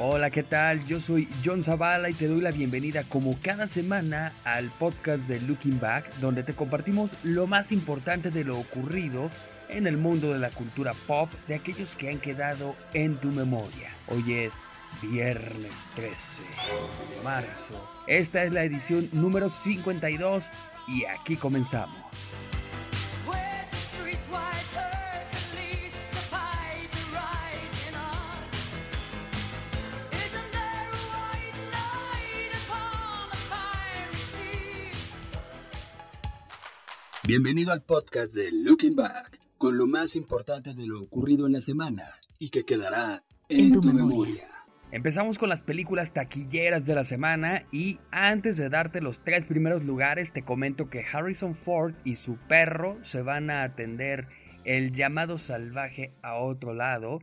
Hola, ¿qué tal? Yo soy John Zavala y te doy la bienvenida como cada semana al podcast de Looking Back, donde te compartimos lo más importante de lo ocurrido en el mundo de la cultura pop de aquellos que han quedado en tu memoria. Hoy es viernes 13 de marzo. Esta es la edición número 52 y aquí comenzamos. Bienvenido al podcast de Looking Back, con lo más importante de lo ocurrido en la semana y que quedará en, tu, memoria. Empezamos con las películas taquilleras de la semana y antes de darte los tres primeros lugares te comento que Harrison Ford y su perro se van a atender el llamado salvaje a otro lado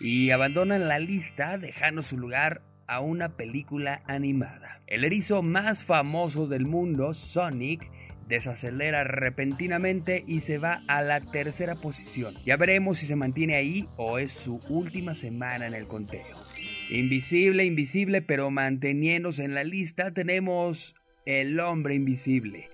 y abandonan la lista dejando su lugar a una película animada. El erizo más famoso del mundo, Sonic, desacelera repentinamente y se va a la tercera posición. Ya veremos si se mantiene ahí o es su última semana en el conteo. Invisible, invisible, pero manteniéndose en la lista tenemos El hombre invisible,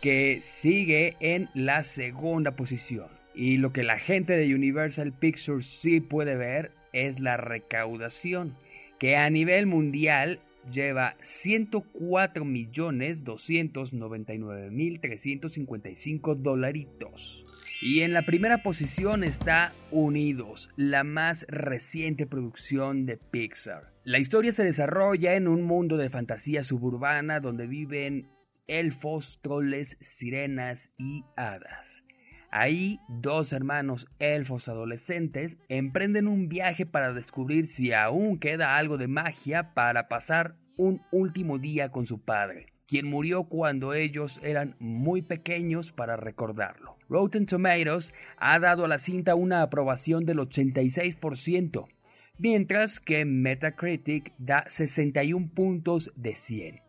que sigue en la segunda posición. Y lo que la gente de Universal Pictures sí puede ver es la recaudación, que a nivel mundial lleva 104.299.355 dolaritos. Y en la primera posición está Unidos, la más reciente producción de Pixar. La historia se desarrolla en un mundo de fantasía suburbana donde viven elfos, troles, sirenas y hadas. Ahí, dos hermanos elfos adolescentes emprenden un viaje para descubrir si aún queda algo de magia para pasar un último día con su padre, quien murió cuando ellos eran muy pequeños para recordarlo. Rotten Tomatoes ha dado a la cinta una aprobación del 86%, mientras que Metacritic da 61 puntos de 100.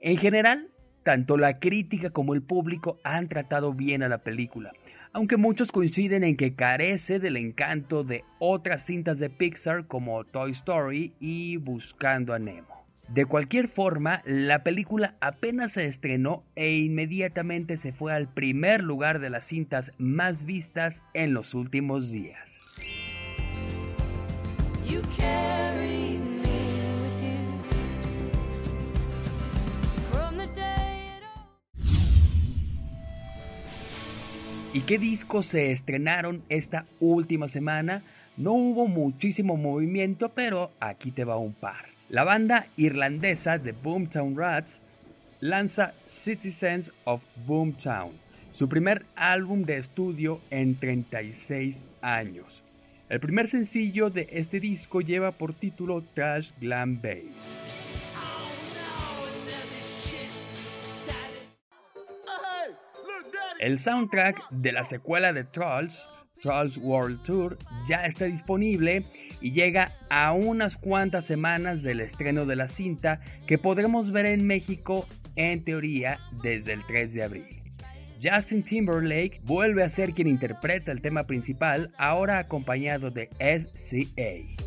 En general, tanto la crítica como el público han tratado bien a la película, aunque muchos coinciden en que carece del encanto de otras cintas de Pixar como Toy Story y Buscando a Nemo. De cualquier forma, la película apenas se estrenó e inmediatamente se fue al primer lugar de las cintas más vistas en los últimos días. ¿Y qué discos se estrenaron esta última semana? No hubo muchísimo movimiento, pero aquí te va un par. La banda irlandesa de Boomtown Rats lanza Citizens of Boomtown, su primer álbum de estudio en 36 años. El primer sencillo de este disco lleva por título Trash Glam Bay. El soundtrack de la secuela de Trolls, Trolls World Tour, ya está disponible y llega a unas cuantas semanas del estreno de la cinta que podremos ver en México en teoría desde el 3 de abril. Justin Timberlake vuelve a ser quien interpreta el tema principal, ahora acompañado de SCA.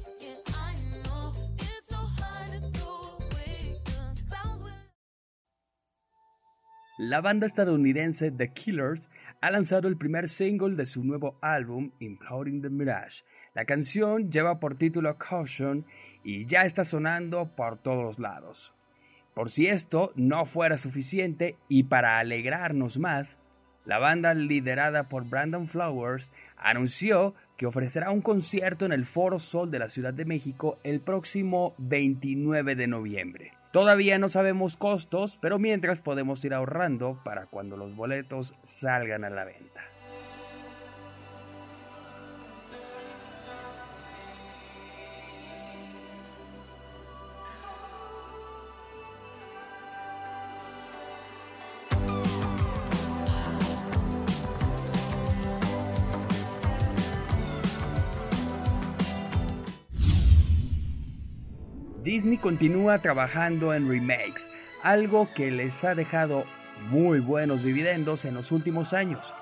La banda estadounidense The Killers ha lanzado el primer single de su nuevo álbum, Imploding the Mirage. La canción lleva por título Caution y ya está sonando por todos lados. Por si esto no fuera suficiente y para alegrarnos más, la banda liderada por Brandon Flowers anunció que ofrecerá un concierto en el Foro Sol de la Ciudad de México el próximo 29 de noviembre. Todavía no sabemos costos, pero mientras podemos ir ahorrando para cuando los boletos salgan a la venta. Disney continúa trabajando en remakes, algo que les ha dejado muy buenos dividendos en los últimos años.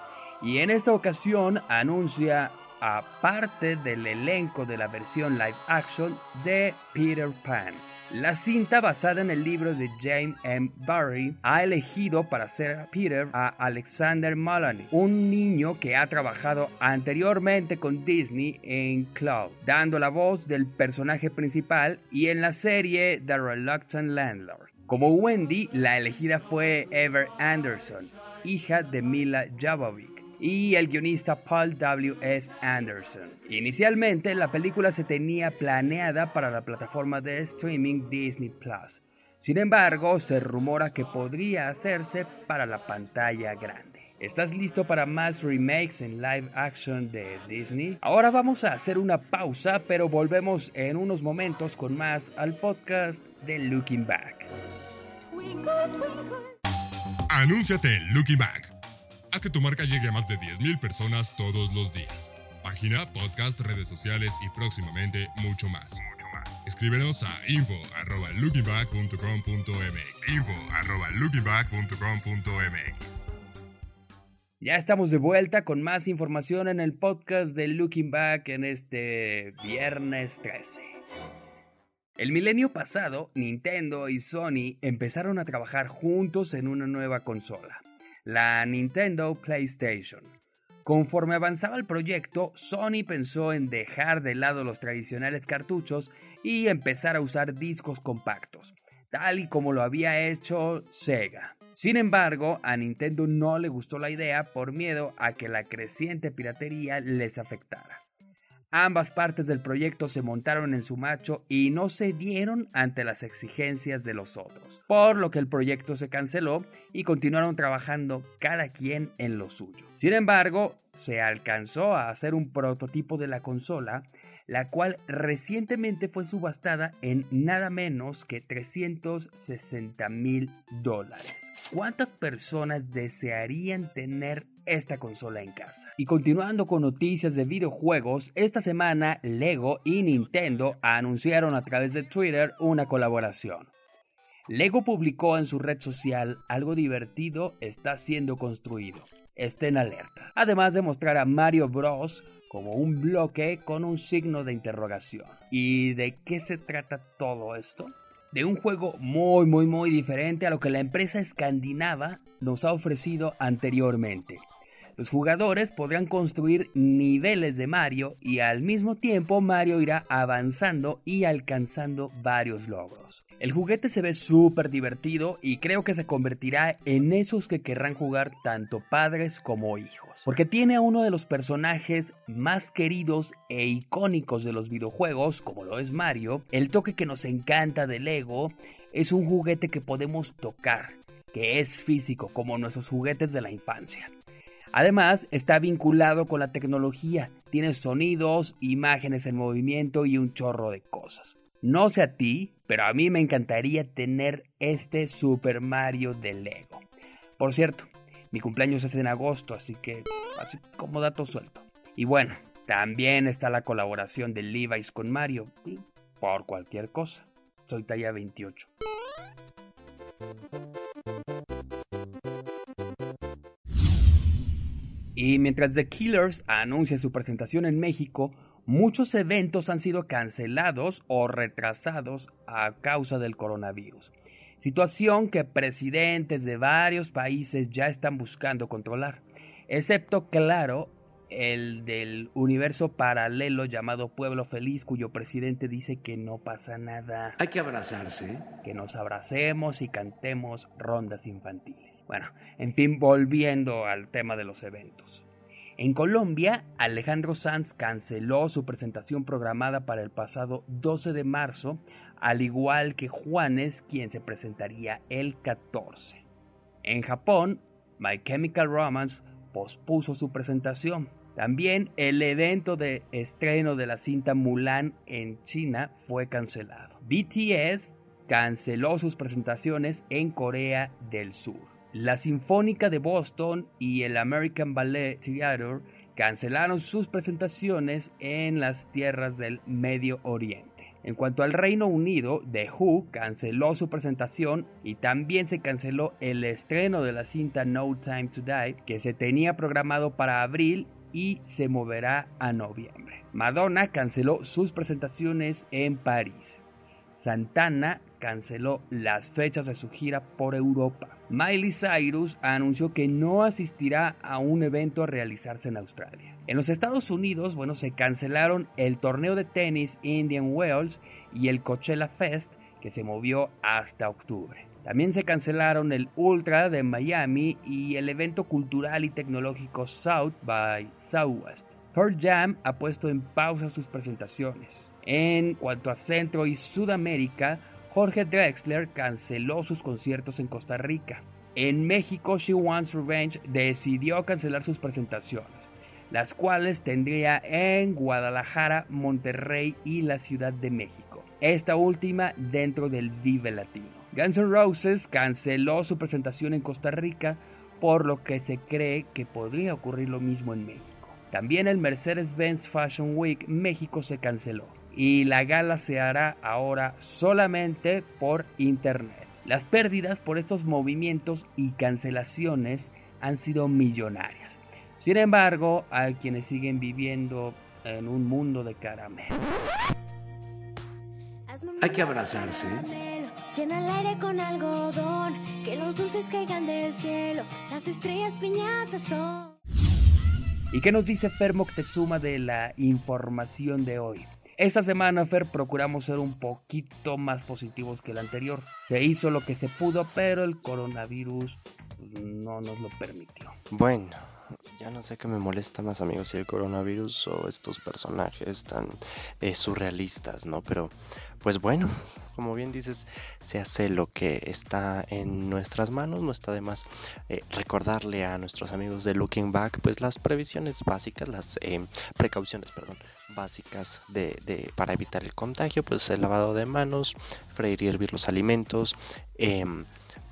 Y en esta ocasión anuncia a parte del elenco de la versión live action de Peter Pan. La cinta, basada en el libro de James M. Barry, ha elegido para ser Peter a Alexander Maloney, un niño que ha trabajado anteriormente con Disney en Cloud, dando la voz del personaje principal y en la serie The Reluctant Landlord. Como Wendy, la elegida fue Ever Anderson, hija de Mila Jovovich y el guionista Paul W. S. Anderson. Inicialmente, la película se tenía planeada para la plataforma de streaming Disney Plus. Sin embargo, se rumora que podría hacerse para la pantalla grande. ¿Estás listo para más remakes en live action de Disney? Ahora vamos a hacer una pausa, pero volvemos en unos momentos con más al podcast de Looking Back. Anúnciate Looking Back Haz que tu marca llegue a más de 10.000 personas todos los días. Página, podcast, redes sociales y próximamente mucho más. Escríbenos a info.lookingback.com.mx info.lookingback.com.mx Ya estamos de vuelta con más información en el podcast de Looking Back en este viernes 13. El milenio pasado, Nintendo y Sony empezaron a trabajar juntos en una nueva consola la Nintendo PlayStation. Conforme avanzaba el proyecto, Sony pensó en dejar de lado los tradicionales cartuchos y empezar a usar discos compactos, tal y como lo había hecho Sega. Sin embargo, a Nintendo no le gustó la idea por miedo a que la creciente piratería les afectara. Ambas partes del proyecto se montaron en su macho y no cedieron ante las exigencias de los otros, por lo que el proyecto se canceló y continuaron trabajando cada quien en lo suyo. Sin embargo, se alcanzó a hacer un prototipo de la consola, la cual recientemente fue subastada en nada menos que 360 mil dólares. ¿Cuántas personas desearían tener esta consola en casa? Y continuando con noticias de videojuegos, esta semana Lego y Nintendo anunciaron a través de Twitter una colaboración. Lego publicó en su red social algo divertido está siendo construido. Estén alerta. Además de mostrar a Mario Bros como un bloque con un signo de interrogación. ¿Y de qué se trata todo esto? De un juego muy muy muy diferente a lo que la empresa escandinava nos ha ofrecido anteriormente. Los jugadores podrán construir niveles de Mario y al mismo tiempo Mario irá avanzando y alcanzando varios logros. El juguete se ve súper divertido y creo que se convertirá en esos que querrán jugar tanto padres como hijos. Porque tiene a uno de los personajes más queridos e icónicos de los videojuegos, como lo es Mario, el toque que nos encanta del Lego, es un juguete que podemos tocar, que es físico como nuestros juguetes de la infancia. Además, está vinculado con la tecnología, tiene sonidos, imágenes en movimiento y un chorro de cosas. No sé a ti, pero a mí me encantaría tener este Super Mario de Lego. Por cierto, mi cumpleaños es en agosto, así que así como dato suelto. Y bueno, también está la colaboración de Levi's con Mario, por cualquier cosa. Soy talla 28. Y mientras The Killers anuncia su presentación en México, muchos eventos han sido cancelados o retrasados a causa del coronavirus. Situación que presidentes de varios países ya están buscando controlar, excepto, claro, el del universo paralelo llamado Pueblo Feliz, cuyo presidente dice que no pasa nada. Hay que abrazarse. Que nos abracemos y cantemos rondas infantiles. Bueno, en fin, volviendo al tema de los eventos. En Colombia, Alejandro Sanz canceló su presentación programada para el pasado 12 de marzo, al igual que Juanes, quien se presentaría el 14. En Japón, My Chemical Romance pospuso su presentación. También el evento de estreno de la cinta Mulan en China fue cancelado. BTS canceló sus presentaciones en Corea del Sur. La Sinfónica de Boston y el American Ballet Theatre cancelaron sus presentaciones en las tierras del Medio Oriente. En cuanto al Reino Unido, The Who canceló su presentación y también se canceló el estreno de la cinta No Time to Die, que se tenía programado para abril y se moverá a noviembre. Madonna canceló sus presentaciones en París. Santana canceló las fechas de su gira por Europa. Miley Cyrus anunció que no asistirá a un evento a realizarse en Australia. En los Estados Unidos, bueno, se cancelaron el torneo de tenis Indian Wells y el Coachella Fest que se movió hasta octubre. También se cancelaron el Ultra de Miami y el evento cultural y tecnológico South by Southwest. Pearl Jam ha puesto en pausa sus presentaciones. En cuanto a Centro y Sudamérica, Jorge Drexler canceló sus conciertos en Costa Rica. En México, She Wants Revenge decidió cancelar sus presentaciones, las cuales tendría en Guadalajara, Monterrey y la Ciudad de México. Esta última dentro del Vive Latino. Guns N' Roses canceló su presentación en Costa Rica, por lo que se cree que podría ocurrir lo mismo en México. También el Mercedes-Benz Fashion Week México se canceló y la gala se hará ahora solamente por internet. Las pérdidas por estos movimientos y cancelaciones han sido millonarias. Sin embargo, hay quienes siguen viviendo en un mundo de caramelo. Hay que abrazarse Llena el aire con algodón, que los dulces caigan del cielo, las estrellas piñatas son. ¿Y qué nos dice Fer Moctezuma de la información de hoy? Esta semana, Fer, procuramos ser un poquito más positivos que el anterior. Se hizo lo que se pudo, pero el coronavirus no nos lo permitió. Bueno, ya no sé qué me molesta más, amigos, si el coronavirus o estos personajes tan eh, surrealistas, ¿no? Pero, pues bueno, como bien dices, se hace lo que está en nuestras manos. No está de más eh, recordarle a nuestros amigos de Looking Back, pues las previsiones básicas, las eh, precauciones, perdón, básicas de, de, para evitar el contagio, pues el lavado de manos, freír y hervir los alimentos. Eh,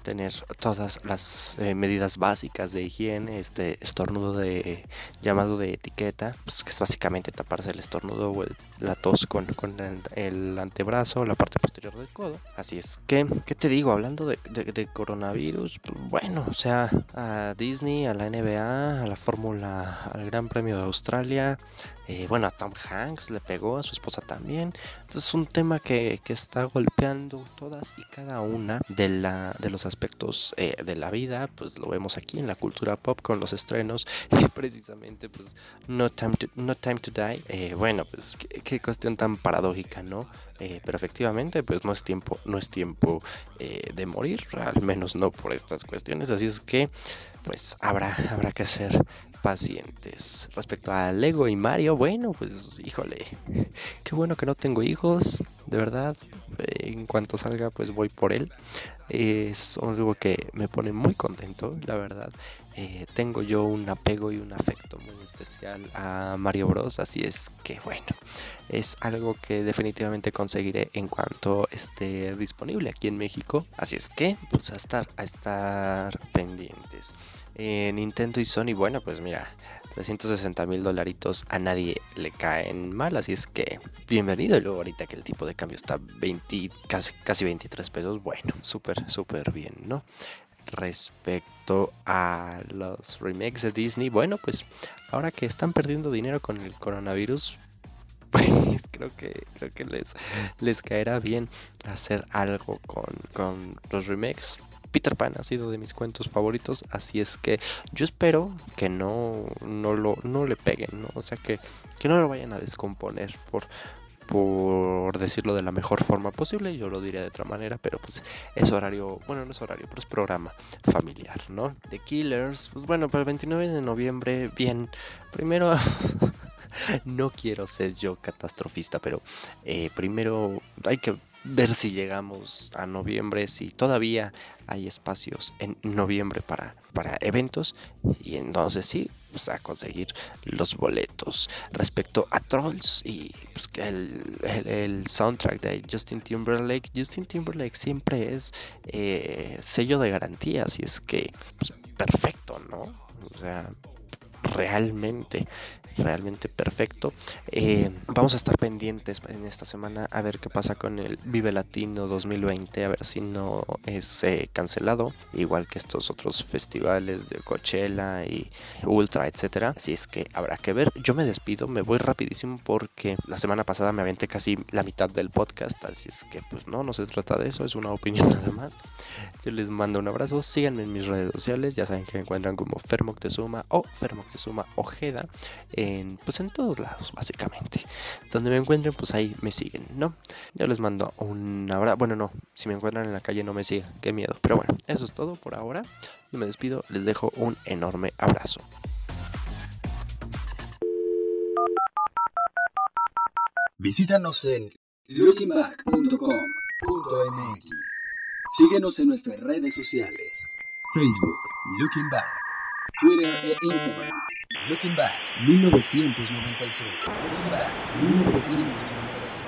tener todas las eh, medidas básicas de higiene, este estornudo de llamado de etiqueta, pues, que es básicamente taparse el estornudo o la tos con, con el, antebrazo, la parte posterior del codo. Así es que, ¿qué te digo? Hablando de, de, coronavirus, pues, bueno, o sea, a Disney, a la NBA, a la Fórmula, al Gran Premio de Australia, eh, bueno, a Tom Hanks le pegó, a su esposa también. Es un tema que, que está golpeando todas y cada una de, la, de los aspectos eh, de la vida. Pues lo vemos aquí en la cultura pop con los estrenos. Y precisamente, pues, No Time to, no time to Die. Eh, bueno, pues qué, cuestión tan paradójica, ¿no? pero efectivamente, pues no es tiempo, no es tiempo de morir, al menos no por estas cuestiones. Así es que, pues habrá, habrá que hacer pacientes. Respecto a Lego y Mario, bueno, pues híjole, qué bueno que no tengo hijos, de verdad. En cuanto salga, pues voy por él. Es algo que me pone muy contento, la verdad. Eh, tengo yo un apego y un afecto muy especial a Mario Bros. Así es que bueno, es algo que definitivamente conseguiré en cuanto esté disponible aquí en México. Así es que, pues a estar, a estar pendientes. Eh, Nintendo y Sony, bueno, pues mira, 360 mil dolaritos a nadie le caen mal, así es que bienvenido. Y luego ahorita que el tipo de cambio está 20, casi, casi 23 pesos, bueno, súper, súper bien, ¿no? Respecto a los remakes de Disney, bueno, pues ahora que están perdiendo dinero con el coronavirus, pues creo que creo que les, les caerá bien hacer algo con, con los remakes Peter Pan ha sido de mis cuentos favoritos, así es que yo espero que no, no, lo, no le peguen, ¿no? O sea, que, que no lo vayan a descomponer por, por decirlo de la mejor forma posible, yo lo diría de otra manera, pero pues es horario, bueno, no es horario, pero es programa familiar, ¿no? The Killers, pues bueno, para el 29 de noviembre, bien, primero... no quiero ser yo catastrofista, pero eh, primero hay que ver si llegamos a noviembre, si todavía hay espacios en noviembre para, para eventos y entonces sí, pues a conseguir los boletos. Respecto a Trolls y pues, el, el, soundtrack de Justin Timberlake, Justin Timberlake siempre es eh, sello de garantía, así es que pues, perfecto, ¿no? O sea, realmente realmente perfecto. Eh, vamos a estar pendientes en esta semana a ver qué pasa con el Vive Latino 2020, a ver si no es eh, cancelado, igual que estos otros festivales de Coachella y Ultra, etcétera. Así es que habrá que ver. Yo me despido, me voy rapidísimo porque la semana pasada me aventé casi la mitad del podcast, así es que pues no, no se trata de eso, es una opinión nada más. Yo les mando un abrazo, síganme en mis redes sociales, ya saben que me encuentran como Fermoctezuma o Fermoctezuma Ojeda pues en todos lados, básicamente. Donde me encuentren, pues ahí me siguen, ¿no? Yo les mando un abrazo, bueno, no, si me encuentran en la calle no me sigan, qué miedo. Pero bueno, eso es todo por ahora. Yo me despido, les dejo un enorme abrazo. Visítanos en lookingback.com.mx. Síguenos en nuestras redes sociales. Facebook, Looking Back. Twitter e Instagram. Looking Back 1995. Looking Back 1995.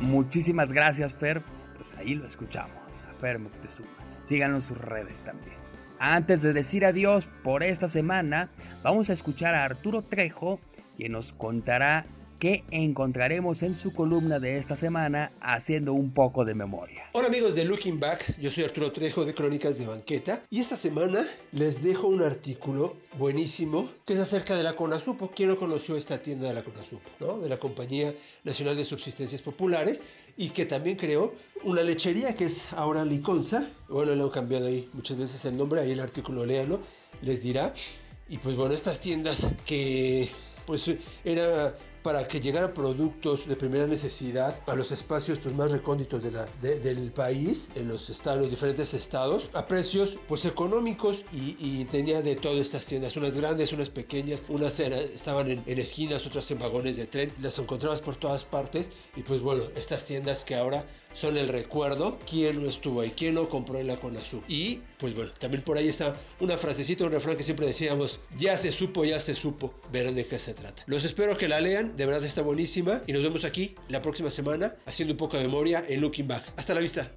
Muchísimas gracias, Fer. Pues ahí lo escuchamos. A Fer Moctezuma. Síganos sus redes también. Antes de decir adiós por esta semana, vamos a escuchar a Arturo Trejo, quien nos contará que encontraremos en su columna de esta semana haciendo un poco de memoria. Hola amigos de Looking Back, yo soy Arturo Trejo de Crónicas de Banqueta y esta semana les dejo un artículo buenísimo que es acerca de la CONASUPO. ¿Quién no conoció esta tienda de la CONASUPO? ¿no? De la Compañía Nacional de Subsistencias Populares y que también creó una lechería que es ahora Liconza. Bueno, le han cambiado ahí muchas veces el nombre, ahí el artículo léanlo, les dirá. Y pues bueno, estas tiendas que pues era para que llegaran productos de primera necesidad a los espacios pues, más recónditos del país, en los, estados, los diferentes estados, a precios pues económicos. Y, y, tenía de todas estas tiendas, unas grandes, unas pequeñas, unas estaban en, en, esquinas, otras en vagones de tren, las encontrabas por todas partes. Y pues bueno, estas tiendas que ahora son el recuerdo, quién no estuvo ahí, quién no compró en la Conazú. Y pues bueno, también por ahí está una frasecita, un refrán que siempre decíamos, ya se supo, ya se supo, verán de qué se trata. Los espero que la lean, de verdad está buenísima y nos vemos aquí la próxima semana haciendo un poco de memoria en Looking Back. Hasta la vista.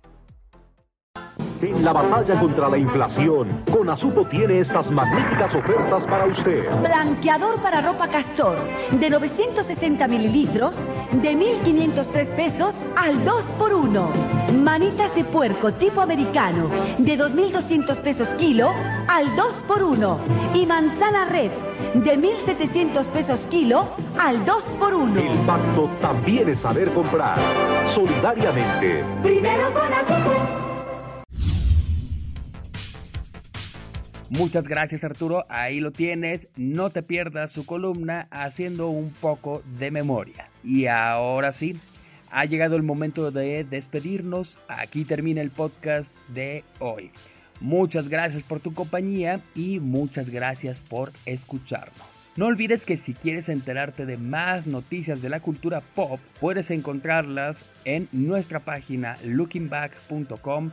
En la batalla contra la inflación, Conasupo tiene estas magníficas ofertas para usted. Blanqueador para ropa castor de 960 mililitros de 1.503 pesos al 2 por 1 Manitas de puerco tipo americano de 2.200 pesos kilo al 2 por 1 Y manzana red de 1.700 pesos kilo al 2 por 1 El pacto también es saber comprar. Solidariamente. Primero Conasupo. Muchas gracias Arturo, ahí lo tienes, no te pierdas su columna haciendo un poco de memoria. Y ahora sí, ha llegado el momento de despedirnos, aquí termina el podcast de hoy. Muchas gracias por tu compañía y muchas gracias por escucharnos. No olvides que si quieres enterarte de más noticias de la cultura pop, puedes encontrarlas en nuestra página lookingback.com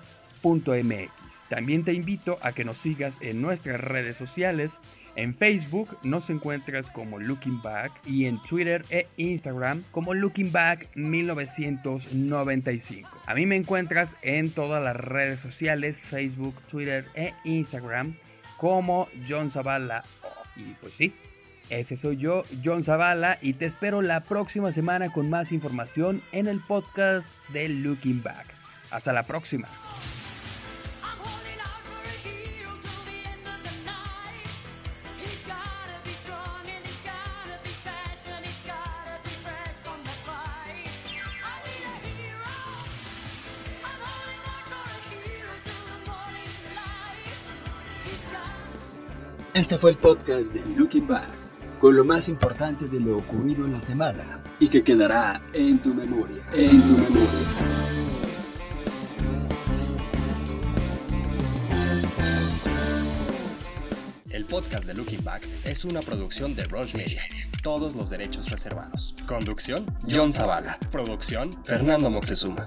también te invito a que nos sigas en nuestras redes sociales. En Facebook nos encuentras como Looking Back y en Twitter e Instagram como Looking Back 1995. A mí me encuentras en todas las redes sociales, Facebook, Twitter e Instagram como John Zavala. Y pues sí, ese soy yo, John Zavala, y te espero la próxima semana con más información en el podcast de Looking Back. Hasta la próxima. Este fue el podcast de Looking Back, con lo más importante de lo ocurrido en la semana y que quedará en tu memoria, en tu memoria. El podcast de Looking Back es una producción de Roche Media. Todos los derechos reservados. Conducción, John Zavala. Producción, Fernando Moctezuma.